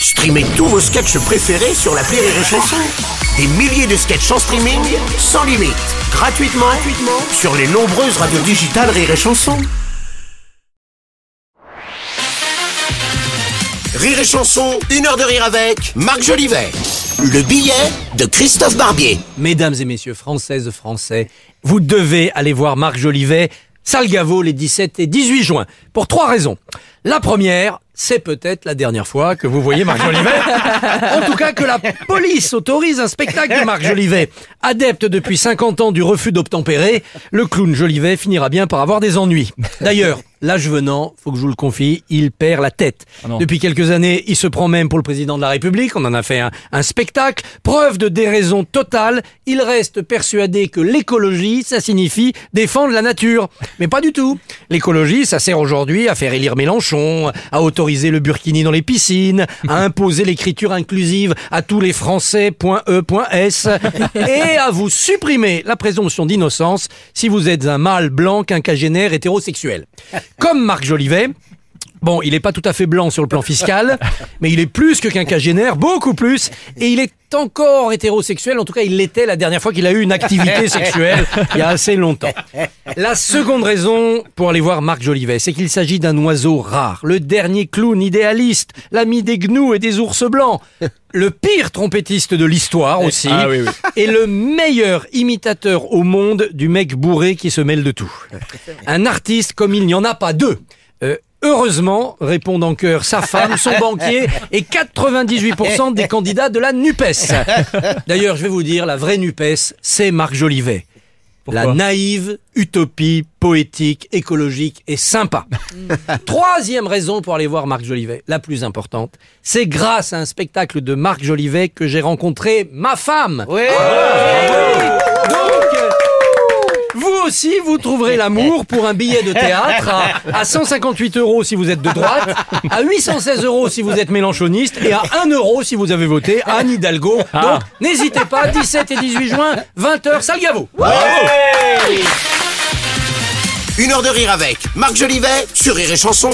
Streamez tous vos sketchs préférés sur la Rire et Chanson. Des milliers de sketchs en streaming, sans limite, gratuitement, gratuitement sur les nombreuses radios digitales Rire et Chanson. Rire et Chanson, une heure de rire avec Marc Jolivet. Le billet de Christophe Barbier. Mesdames et messieurs, françaises, français, vous devez aller voir Marc Jolivet, Salgavo, les 17 et 18 juin, pour trois raisons. La première, c'est peut-être la dernière fois que vous voyez Marc Jolivet. En tout cas, que la police autorise un spectacle de Marc Jolivet. Adepte depuis 50 ans du refus d'obtempérer, le clown Jolivet finira bien par avoir des ennuis. D'ailleurs, l'âge venant, faut que je vous le confie, il perd la tête. Depuis quelques années, il se prend même pour le président de la République. On en a fait un, un spectacle. Preuve de déraison totale, il reste persuadé que l'écologie, ça signifie défendre la nature. Mais pas du tout. L'écologie, ça sert aujourd'hui à faire élire Mélenchon, à autoriser le burkini dans les piscines, à imposer l'écriture inclusive à tous les Français.e.s et à vous supprimer la présomption d'innocence si vous êtes un mâle blanc quinquagénaire hétérosexuel. Comme Marc Jolivet, Bon, il est pas tout à fait blanc sur le plan fiscal, mais il est plus que quinquagénaire, beaucoup plus, et il est encore hétérosexuel. En tout cas, il l'était la dernière fois qu'il a eu une activité sexuelle, il y a assez longtemps. La seconde raison pour aller voir Marc Jolivet, c'est qu'il s'agit d'un oiseau rare, le dernier clown idéaliste, l'ami des gnous et des ours blancs, le pire trompettiste de l'histoire aussi, Ah oui, oui. et le meilleur imitateur au monde du mec bourré qui se mêle de tout. Un artiste comme il n'y en a pas deux. Euh, Heureusement, répondent en chœur sa femme, son banquier et 98% des candidats de la NUPES. D'ailleurs, je vais vous dire, la vraie NUPES, c'est Marc Jolivet. La naïve utopie poétique, écologique et sympa. Troisième raison pour aller voir Marc Jolivet, la plus importante, c'est grâce à un spectacle de Marc Jolivet que j'ai rencontré ma femme. Ah, oui. Aussi, vous trouverez l'amour pour un billet de théâtre à, à 158 euros si vous êtes de droite, à 816 euros si vous êtes mélanchoniste et à 1 euro si vous avez voté Anne Hidalgo. Donc, n'hésitez pas, 17 et 18 juin, 20h, Salgavo. Une heure de rire avec Marc Jolivet sur Rire et Chanson.